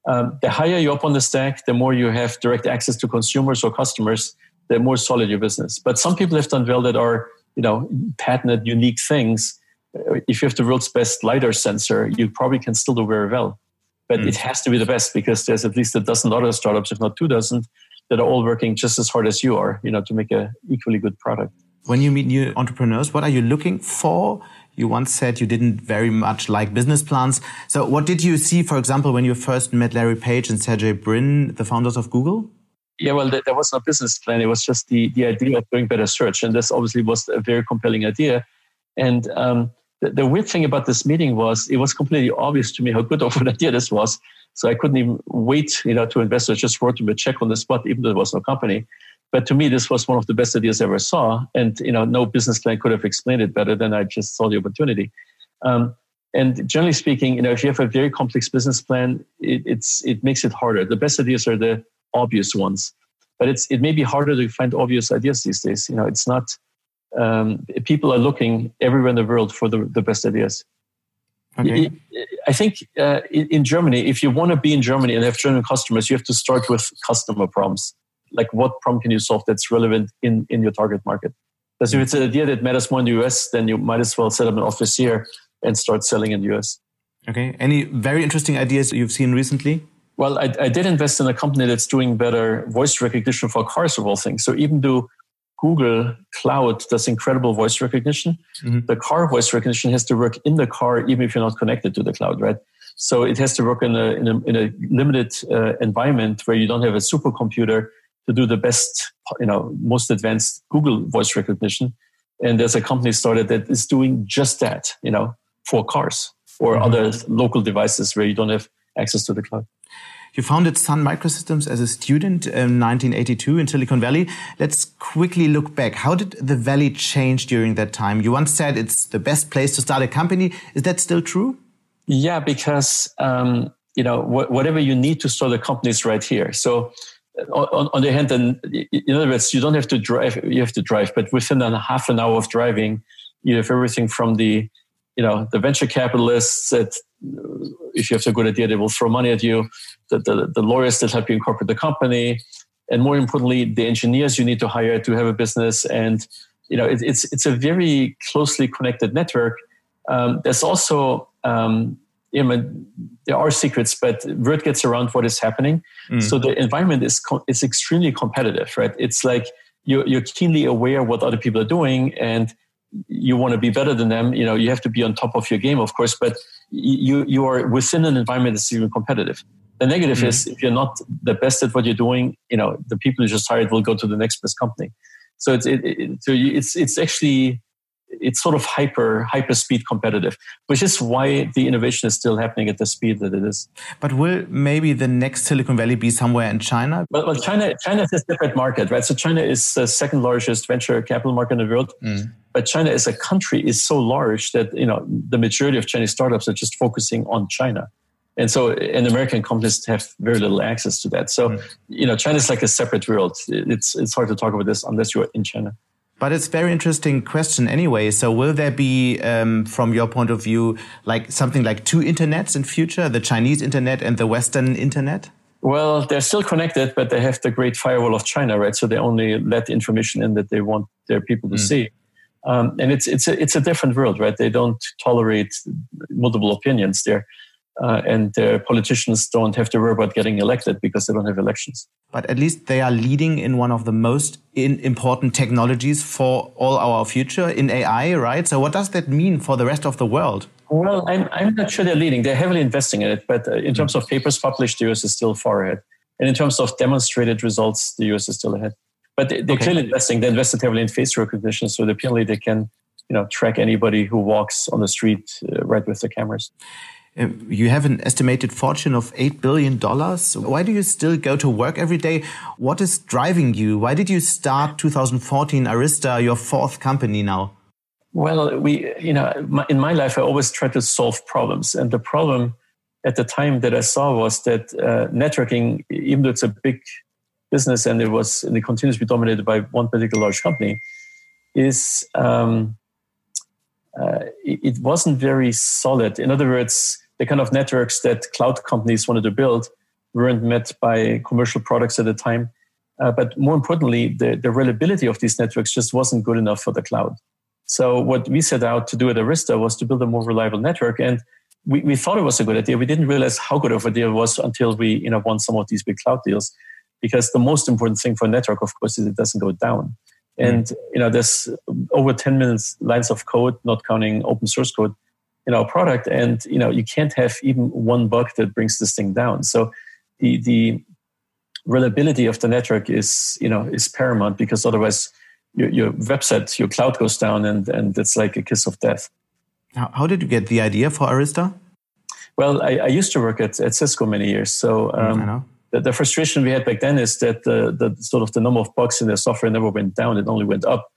Um, the higher you up on the stack, the more you have direct access to consumers or customers, the more solid your business. But some people have done well that are, you know, patented, unique things. If you have the world's best lidar sensor, you probably can still do very well. But mm. it has to be the best because there's at least a dozen other startups, if not two dozen, that are all working just as hard as you are, you know, to make a equally good product. When you meet new entrepreneurs, what are you looking for? You once said you didn't very much like business plans. So what did you see, for example, when you first met Larry Page and Sergey Brin, the founders of Google? Yeah, well, there was no business plan. It was just the, the idea of doing better search. And this obviously was a very compelling idea. And um, the, the, weird thing about this meeting was it was completely obvious to me how good of an idea this was. So I couldn't even wait, you know, to investors just wrote him a check on the spot, even though there was no company. But to me, this was one of the best ideas I ever saw. And, you know, no business plan could have explained it better than I just saw the opportunity. Um, and generally speaking, you know, if you have a very complex business plan, it, it's, it makes it harder. The best ideas are the obvious ones, but it's, it may be harder to find obvious ideas these days. You know, it's not, um, people are looking everywhere in the world for the, the best ideas. Okay. I think uh, in Germany, if you want to be in Germany and have German customers, you have to start with customer problems. Like, what problem can you solve that's relevant in, in your target market? Because if it's an idea that matters more in the US, then you might as well set up an office here and start selling in the US. Okay. Any very interesting ideas that you've seen recently? Well, I, I did invest in a company that's doing better voice recognition for cars of all things. So even though Google Cloud does incredible voice recognition. Mm-hmm. The car voice recognition has to work in the car, even if you're not connected to the cloud, right? So it has to work in a, in a, in a limited uh, environment where you don't have a supercomputer to do the best, you know, most advanced Google voice recognition. And there's a company started that is doing just that, you know, for cars or mm-hmm. other local devices where you don't have access to the cloud. You founded Sun Microsystems as a student in 1982 in Silicon Valley. Let's quickly look back. How did the Valley change during that time? You once said it's the best place to start a company. Is that still true? Yeah, because um, you know wh whatever you need to start a company is right here. So on, on, the hand, then in other words, you don't have to drive. You have to drive, but within a half an hour of driving, you have everything from the you know the venture capitalists that if you have a good idea they will throw money at you the, the, the, lawyers that help you incorporate the company and more importantly the engineers you need to hire to have a business and you know it, it's it's a very closely connected network um, there's also um, you know, there are secrets, but word gets around what is happening. Mm. So the environment is co- is extremely competitive, right? It's like you're, you're keenly aware what other people are doing, and you want to be better than them, you know, you have to be on top of your game, of course, but you, you are within an environment that's even competitive. The negative mm-hmm. is if you're not the best at what you're doing, you know, the people you just hired will go to the next best company. So it's, it, it, so it's, it's actually it's sort of hyper hyper speed competitive, which is why the innovation is still happening at the speed that it is. But will maybe the next Silicon Valley be somewhere in China? Well, well China China is a separate market, right? So China is the second largest venture capital market in the world. Mm. But China as a country is so large that you know the majority of Chinese startups are just focusing on China. And so, and American companies have very little access to that. So, mm. you know, China is like a separate world. It's it's hard to talk about this unless you're in China. But it's very interesting question anyway. So will there be, um, from your point of view, like something like two internets in future, the Chinese internet and the Western internet? Well, they're still connected, but they have the great firewall of China, right? So they only let information in that they want their people to mm. see. Um, and it's it's a, it's a different world, right? They don't tolerate multiple opinions there uh, and uh, politicians don't have to worry about getting elected because they don't have elections. But at least they are leading in one of the most important technologies for all our future in AI, right? So, what does that mean for the rest of the world? Well, I'm, I'm not sure they're leading. They're heavily investing in it, but uh, in terms of papers published, the US is still far ahead. And in terms of demonstrated results, the US is still ahead. But they're okay. clearly investing. They invested heavily in face recognition, so apparently they can, you know, track anybody who walks on the street uh, right with the cameras. Uh, you have an estimated fortune of $8 billion. Why do you still go to work every day? What is driving you? Why did you start 2014 Arista, your fourth company now? Well, we, you know, in my life, I always try to solve problems. And the problem at the time that I saw was that uh, networking, even though it's a big business and it was and it continues to be dominated by one particular large company, is um, it, it, wasn't very solid. In other words, the kind of networks that cloud companies wanted to build weren't met by commercial products at the time. Uh, but more importantly, the, the reliability of these networks just wasn't good enough for the cloud. So what we set out to do at Arista was to build a more reliable network. And we, we thought it was a good idea. We didn't realize how good of a deal it was until we you know won some of these big cloud deals. Because the most important thing for a network, of course, is it doesn't go down. Mm. And you know, there's over 10 million lines of code, not counting open source code, in our product, and you know, you can't have even one bug that brings this thing down. So the the reliability of the network is you know is paramount because otherwise your, your website, your cloud goes down, and and it's like a kiss of death. How did you get the idea for Arista? Well, I, I used to work at, at Cisco many years. So mm, um, the, the, frustration we had back then is that the, the sort of the number of bugs in the software never went down; it only went up.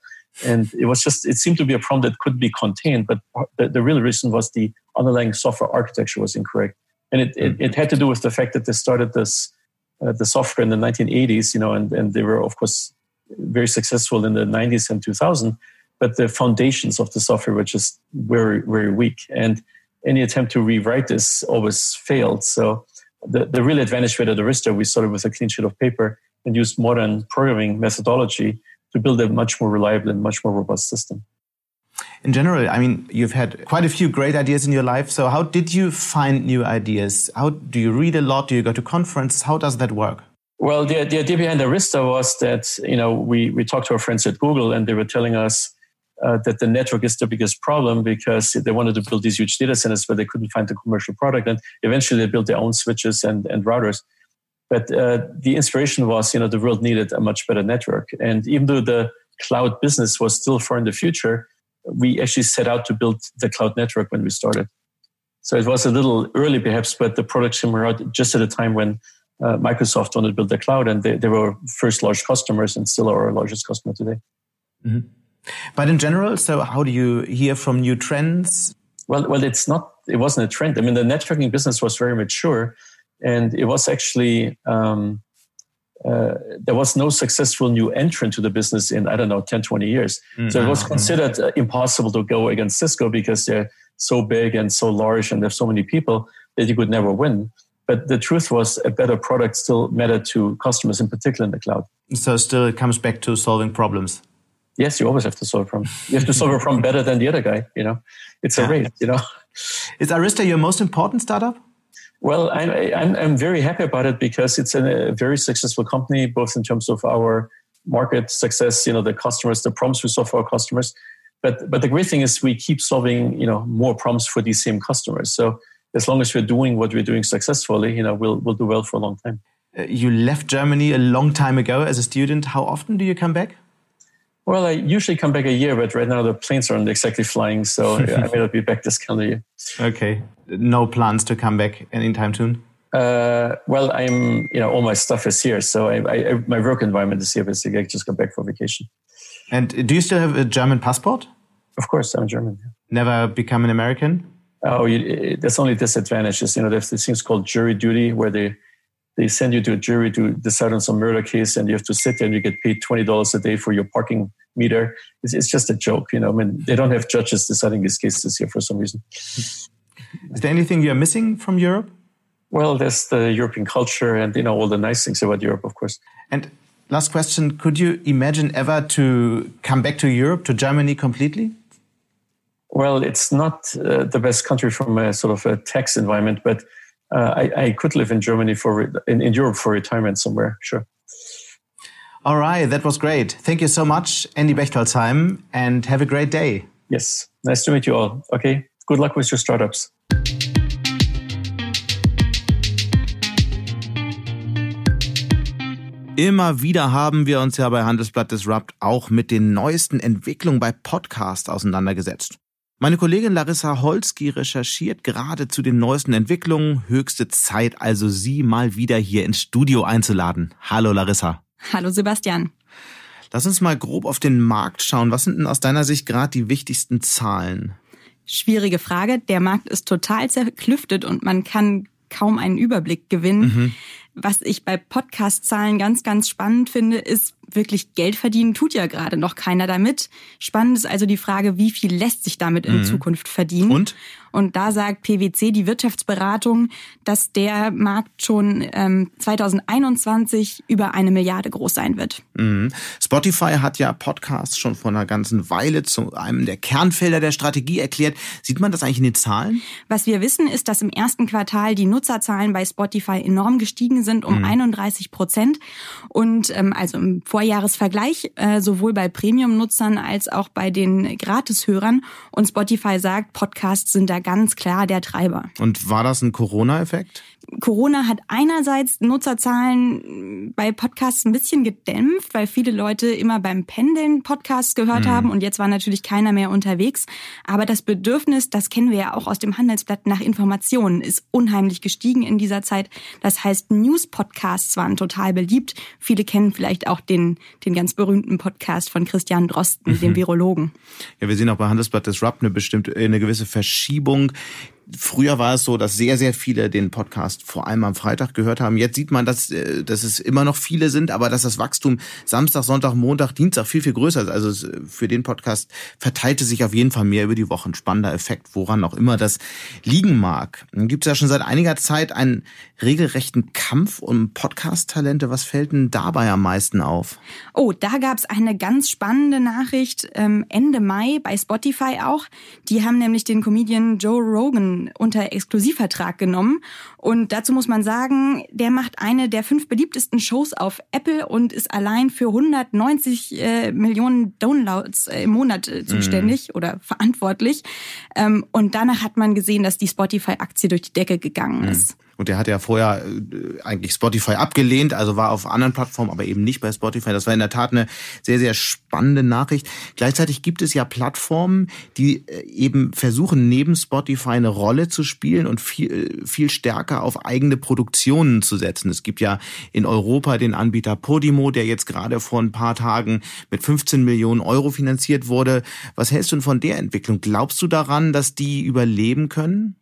And it was just it seemed to be a problem that could be contained, but the, the real reason was the underlying software architecture was incorrect, and it, it, it, had to do with the fact that they started this uh, the software in the 1980s, you know, and, and they were of course very successful in the 90s and 2000 but the foundations of the software were just very, very weak. And any attempt to rewrite this always failed. So the, the real advantage with Arista, we started with a clean sheet of paper and used modern programming methodology to build a much more reliable and much more robust system. In general, I mean, you've had quite a few great ideas in your life. So how did you find new ideas? How do you read a lot? Do you go to conferences? How does that work? Well, the, the idea behind Arista was that, you know, we, we talked to our friends at Google and they were telling us uh, that the network is the biggest problem because they wanted to build these huge data centers, but they couldn't find the commercial product. And eventually they built their own switches and, and routers. But uh, the inspiration was, you know, the world needed a much better network. And even though the cloud business was still far in the future, we actually set out to build the cloud network when we started. So it was a little early, perhaps, but the product came out just at a time when uh, Microsoft wanted to build the cloud, and they, they were first large customers and still are our largest customer today. Mm-hmm. But in general, so how do you hear from new trends? Well, well, it's not. It wasn't a trend. I mean, the networking business was very mature, and it was actually um, uh, there was no successful new entrant to the business in I don't know 10, 20 years. Mm-hmm. So it was considered uh, impossible to go against Cisco because they're so big and so large and there's so many people that you could never win. But the truth was, a better product still mattered to customers, in particular in the cloud. So still, it comes back to solving problems. Yes, you always have to solve a problem. You have to solve a problem better than the other guy. You know, it's a race. You know. Is Arista your most important startup? Well, I'm, I'm, I'm very happy about it because it's a very successful company, both in terms of our market success, you know, the customers, the problems we solve for our customers. But, but the great thing is we keep solving, you know, more problems for these same customers. So as long as we're doing what we're doing successfully, you know, we'll, we'll do well for a long time. Uh, you left Germany a long time ago as a student. How often do you come back? Well, I usually come back a year, but right now the planes aren't exactly flying, so I may not be back this calendar year. Okay, no plans to come back anytime soon. Uh, well, I'm, you know, all my stuff is here, so I, I, my work environment is here. Basically, I just come back for vacation. And do you still have a German passport? Of course, I'm German. Yeah. Never become an American? Oh, you, that's only disadvantages. You know, there's this things called jury duty where they they send you to a jury to decide on some murder case and you have to sit there and you get paid $20 a day for your parking meter. It's, it's, just a joke, you know. I mean, they don't have judges deciding these cases here for some reason. Is there anything you're missing from Europe? Well, there's the European culture and, you know, all the nice things about Europe, of course. And last question, could you imagine ever to come back to Europe, to Germany completely? Well, it's not uh, the best country from a sort of a tax environment, but uh, I, I, could live in Germany for in, in Europe for retirement somewhere. Sure. All right, that was great. Thank you so much, Andy Bechtolsheim, and have a great day. Yes, nice to meet you all. Okay, good luck with your startups. Immer wieder haben wir uns ja bei Handelsblatt Disrupt auch mit den neuesten Entwicklungen bei Podcast auseinandergesetzt. Meine Kollegin Larissa Holski recherchiert gerade zu den neuesten Entwicklungen. Höchste Zeit also, sie mal wieder hier ins Studio einzuladen. Hallo Larissa. Hallo Sebastian. Lass uns mal grob auf den Markt schauen. Was sind denn aus deiner Sicht gerade die wichtigsten Zahlen? Schwierige Frage. Der Markt ist total zerklüftet und man kann kaum einen Überblick gewinnen. Mhm. Was ich bei Podcast-Zahlen ganz, ganz spannend finde, ist, wirklich Geld verdienen tut ja gerade noch keiner damit. Spannend ist also die Frage, wie viel lässt sich damit in mhm. Zukunft verdienen? Und? Und da sagt PwC, die Wirtschaftsberatung, dass der Markt schon ähm, 2021 über eine Milliarde groß sein wird. Mhm. Spotify hat ja Podcasts schon vor einer ganzen Weile zu einem der Kernfelder der Strategie erklärt. Sieht man das eigentlich in den Zahlen? Was wir wissen, ist, dass im ersten Quartal die Nutzerzahlen bei Spotify enorm gestiegen sind, um mhm. 31 Prozent. Und ähm, also im Vorjahresvergleich, äh, sowohl bei Premium-Nutzern als auch bei den Gratishörern. Und Spotify sagt, Podcasts sind da ganz klar der Treiber. Und war das ein Corona-Effekt? Corona hat einerseits Nutzerzahlen bei Podcasts ein bisschen gedämpft, weil viele Leute immer beim Pendeln Podcasts gehört mhm. haben und jetzt war natürlich keiner mehr unterwegs. Aber das Bedürfnis, das kennen wir ja auch aus dem Handelsblatt nach Informationen, ist unheimlich gestiegen in dieser Zeit. Das heißt, News-Podcasts waren total beliebt. Viele kennen vielleicht auch den, den ganz berühmten Podcast von Christian Drosten, mhm. dem Virologen. Ja, wir sehen auch bei Handelsblatt Disrupt eine bestimmte, eine gewisse Verschiebung Früher war es so, dass sehr, sehr viele den Podcast vor allem am Freitag gehört haben. Jetzt sieht man, dass, äh, dass es immer noch viele sind, aber dass das Wachstum Samstag, Sonntag, Montag, Dienstag viel, viel größer ist. Also für den Podcast verteilte sich auf jeden Fall mehr über die Wochen. Spannender Effekt, woran auch immer das liegen mag. Dann gibt es ja schon seit einiger Zeit einen regelrechten Kampf um Podcast-Talente. Was fällt denn dabei am meisten auf? Oh, da gab es eine ganz spannende Nachricht ähm, Ende Mai bei Spotify auch. Die haben nämlich den Comedian Joe Rogan unter Exklusivvertrag genommen. Und dazu muss man sagen, der macht eine der fünf beliebtesten Shows auf Apple und ist allein für 190 äh, Millionen Downloads äh, im Monat äh, zuständig mhm. oder verantwortlich. Ähm, und danach hat man gesehen, dass die Spotify-Aktie durch die Decke gegangen mhm. ist. Und der hatte ja vorher äh, eigentlich Spotify abgelehnt, also war auf anderen Plattformen, aber eben nicht bei Spotify. Das war in der Tat eine sehr, sehr spannende Nachricht. Gleichzeitig gibt es ja Plattformen, die äh, eben versuchen, neben Spotify eine Rolle zu spielen und viel, äh, viel stärker auf eigene Produktionen zu setzen. Es gibt ja in Europa den Anbieter Podimo, der jetzt gerade vor ein paar Tagen mit 15 Millionen Euro finanziert wurde. Was hältst du denn von der Entwicklung? Glaubst du daran, dass die überleben können?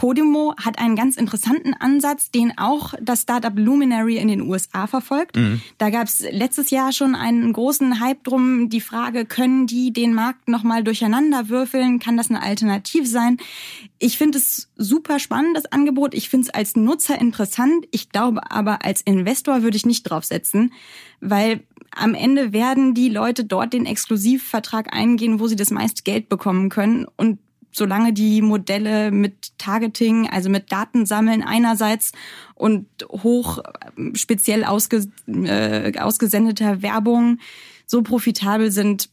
Podimo hat einen ganz interessanten Ansatz, den auch das Startup Luminary in den USA verfolgt. Mhm. Da gab es letztes Jahr schon einen großen Hype drum, die Frage, können die den Markt nochmal durcheinander würfeln? Kann das eine Alternative sein? Ich finde es super spannend, das Angebot. Ich finde es als Nutzer interessant. Ich glaube aber, als Investor würde ich nicht draufsetzen, weil am Ende werden die Leute dort den Exklusivvertrag eingehen, wo sie das meiste Geld bekommen können. Und solange die Modelle mit Targeting, also mit Datensammeln einerseits und hoch speziell ausge, äh, ausgesendeter Werbung so profitabel sind,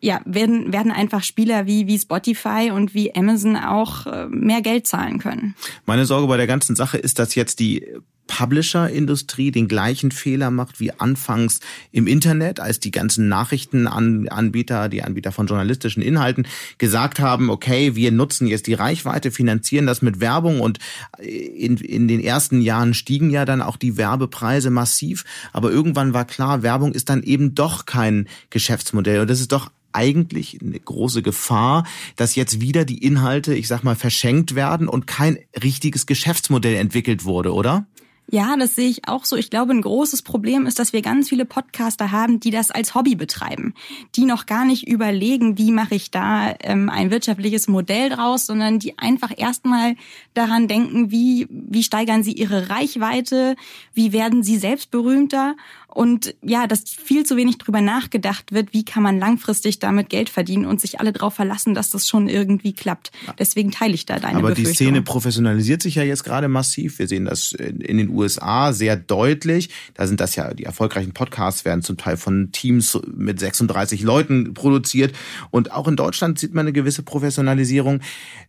ja, werden, werden einfach Spieler wie, wie Spotify und wie Amazon auch äh, mehr Geld zahlen können. Meine Sorge bei der ganzen Sache ist, dass jetzt die Publisher-Industrie den gleichen Fehler macht wie anfangs im Internet, als die ganzen Nachrichtenanbieter, die Anbieter von journalistischen Inhalten gesagt haben, okay, wir nutzen jetzt die Reichweite, finanzieren das mit Werbung und in, in den ersten Jahren stiegen ja dann auch die Werbepreise massiv, aber irgendwann war klar, Werbung ist dann eben doch kein Geschäftsmodell und das ist doch eigentlich eine große Gefahr, dass jetzt wieder die Inhalte, ich sag mal, verschenkt werden und kein richtiges Geschäftsmodell entwickelt wurde, oder? Ja, das sehe ich auch so. Ich glaube, ein großes Problem ist, dass wir ganz viele Podcaster haben, die das als Hobby betreiben, die noch gar nicht überlegen, wie mache ich da ähm, ein wirtschaftliches Modell draus, sondern die einfach erstmal daran denken, wie, wie steigern sie ihre Reichweite, wie werden sie selbst berühmter und ja, dass viel zu wenig drüber nachgedacht wird, wie kann man langfristig damit Geld verdienen und sich alle darauf verlassen, dass das schon irgendwie klappt. Deswegen teile ich da deine Aber die Szene professionalisiert sich ja jetzt gerade massiv. Wir sehen das in den USA sehr deutlich. Da sind das ja, die erfolgreichen Podcasts werden zum Teil von Teams mit 36 Leuten produziert. Und auch in Deutschland sieht man eine gewisse Professionalisierung.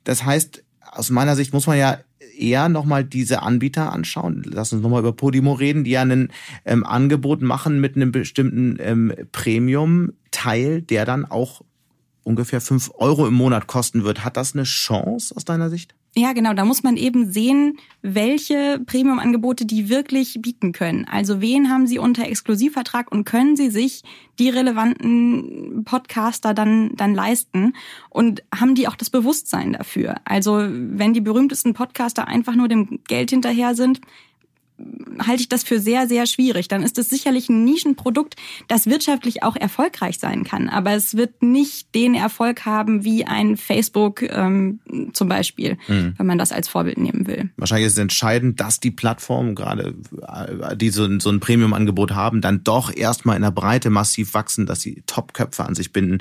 Das heißt, aus meiner Sicht muss man ja eher nochmal diese Anbieter anschauen. Lass uns nochmal über Podimo reden, die ja ein ähm, Angebot machen mit einem bestimmten ähm, Premium-Teil, der dann auch ungefähr fünf Euro im Monat kosten wird. Hat das eine Chance aus deiner Sicht? Ja, genau. Da muss man eben sehen, welche Premium-Angebote die wirklich bieten können. Also wen haben sie unter Exklusivvertrag und können sie sich die relevanten Podcaster dann, dann leisten? Und haben die auch das Bewusstsein dafür? Also wenn die berühmtesten Podcaster einfach nur dem Geld hinterher sind, halte ich das für sehr, sehr schwierig. Dann ist es sicherlich ein Nischenprodukt, das wirtschaftlich auch erfolgreich sein kann. Aber es wird nicht den Erfolg haben wie ein Facebook ähm, zum Beispiel, mhm. wenn man das als Vorbild nehmen will. Wahrscheinlich ist es entscheidend, dass die Plattformen, gerade äh, die so, so ein Premium-Angebot haben, dann doch erstmal in der Breite massiv wachsen, dass sie Top-Köpfe an sich binden.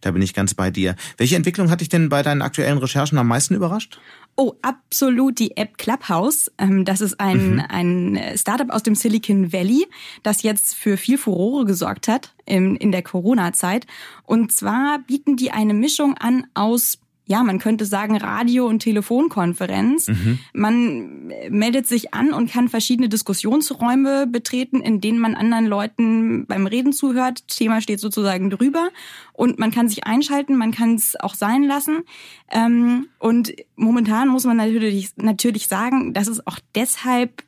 Da bin ich ganz bei dir. Welche Entwicklung hat dich denn bei deinen aktuellen Recherchen am meisten überrascht? Oh, absolut die App Clubhouse. Ähm, das ist ein, mhm. ein Startup aus dem Silicon Valley, das jetzt für viel Furore gesorgt hat in, in der Corona-Zeit. Und zwar bieten die eine Mischung an aus ja, man könnte sagen Radio- und Telefonkonferenz. Mhm. Man meldet sich an und kann verschiedene Diskussionsräume betreten, in denen man anderen Leuten beim Reden zuhört. Thema steht sozusagen drüber und man kann sich einschalten, man kann es auch sein lassen. Ähm, und momentan muss man natürlich, natürlich sagen, dass es auch deshalb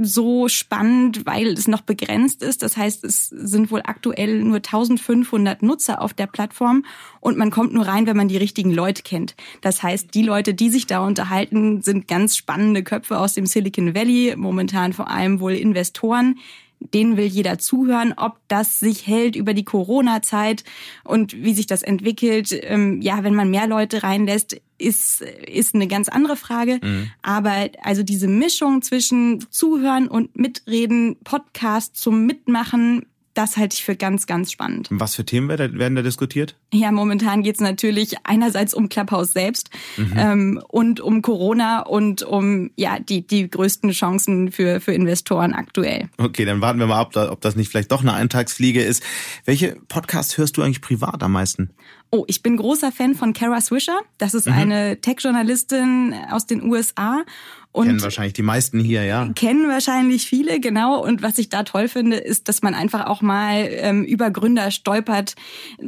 so spannend, weil es noch begrenzt ist. Das heißt, es sind wohl aktuell nur 1500 Nutzer auf der Plattform und man kommt nur rein, wenn man die richtigen Leute kennt. Das heißt, die Leute, die sich da unterhalten, sind ganz spannende Köpfe aus dem Silicon Valley, momentan vor allem wohl Investoren, denen will jeder zuhören, ob das sich hält über die Corona-Zeit und wie sich das entwickelt. Ähm, ja, wenn man mehr Leute reinlässt, ist, ist eine ganz andere Frage. Mhm. Aber also diese Mischung zwischen Zuhören und Mitreden, Podcast zum Mitmachen, das halte ich für ganz, ganz spannend. Was für Themen werden da diskutiert? Ja, momentan geht es natürlich einerseits um Clubhouse selbst mhm. ähm, und um Corona und um ja die, die größten Chancen für, für Investoren aktuell. Okay, dann warten wir mal ab, ob das nicht vielleicht doch eine Eintagsfliege ist. Welche Podcasts hörst du eigentlich privat am meisten? Oh, ich bin großer Fan von Kara Swisher. Das ist mhm. eine Tech-Journalistin aus den USA. Und kennen wahrscheinlich die meisten hier, ja. Kennen wahrscheinlich viele, genau. Und was ich da toll finde, ist, dass man einfach auch mal ähm, über Gründer stolpert,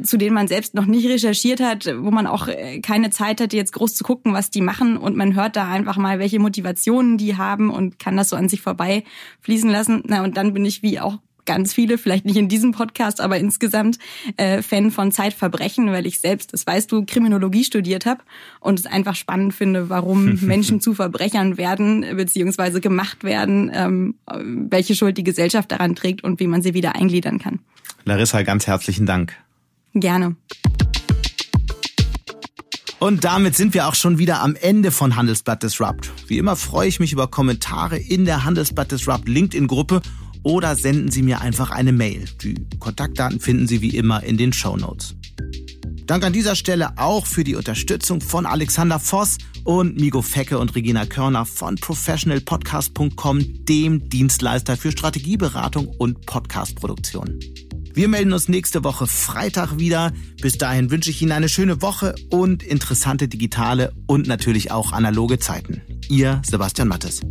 zu denen man selbst noch nicht recherchiert hat, wo man auch äh, keine Zeit hat, jetzt groß zu gucken, was die machen. Und man hört da einfach mal, welche Motivationen die haben und kann das so an sich vorbei fließen lassen. Na, und dann bin ich wie auch ganz viele, vielleicht nicht in diesem Podcast, aber insgesamt äh, Fan von Zeitverbrechen, weil ich selbst, das weißt du, Kriminologie studiert habe und es einfach spannend finde, warum Menschen zu Verbrechern werden beziehungsweise gemacht werden, ähm, welche Schuld die Gesellschaft daran trägt und wie man sie wieder eingliedern kann. Larissa, ganz herzlichen Dank. Gerne. Und damit sind wir auch schon wieder am Ende von Handelsblatt Disrupt. Wie immer freue ich mich über Kommentare in der Handelsblatt Disrupt LinkedIn-Gruppe oder senden Sie mir einfach eine Mail. Die Kontaktdaten finden Sie wie immer in den Show Notes. Dank an dieser Stelle auch für die Unterstützung von Alexander Voss und Migo Fecke und Regina Körner von professionalpodcast.com, dem Dienstleister für Strategieberatung und Podcastproduktion. Wir melden uns nächste Woche Freitag wieder. Bis dahin wünsche ich Ihnen eine schöne Woche und interessante digitale und natürlich auch analoge Zeiten. Ihr Sebastian Mattes.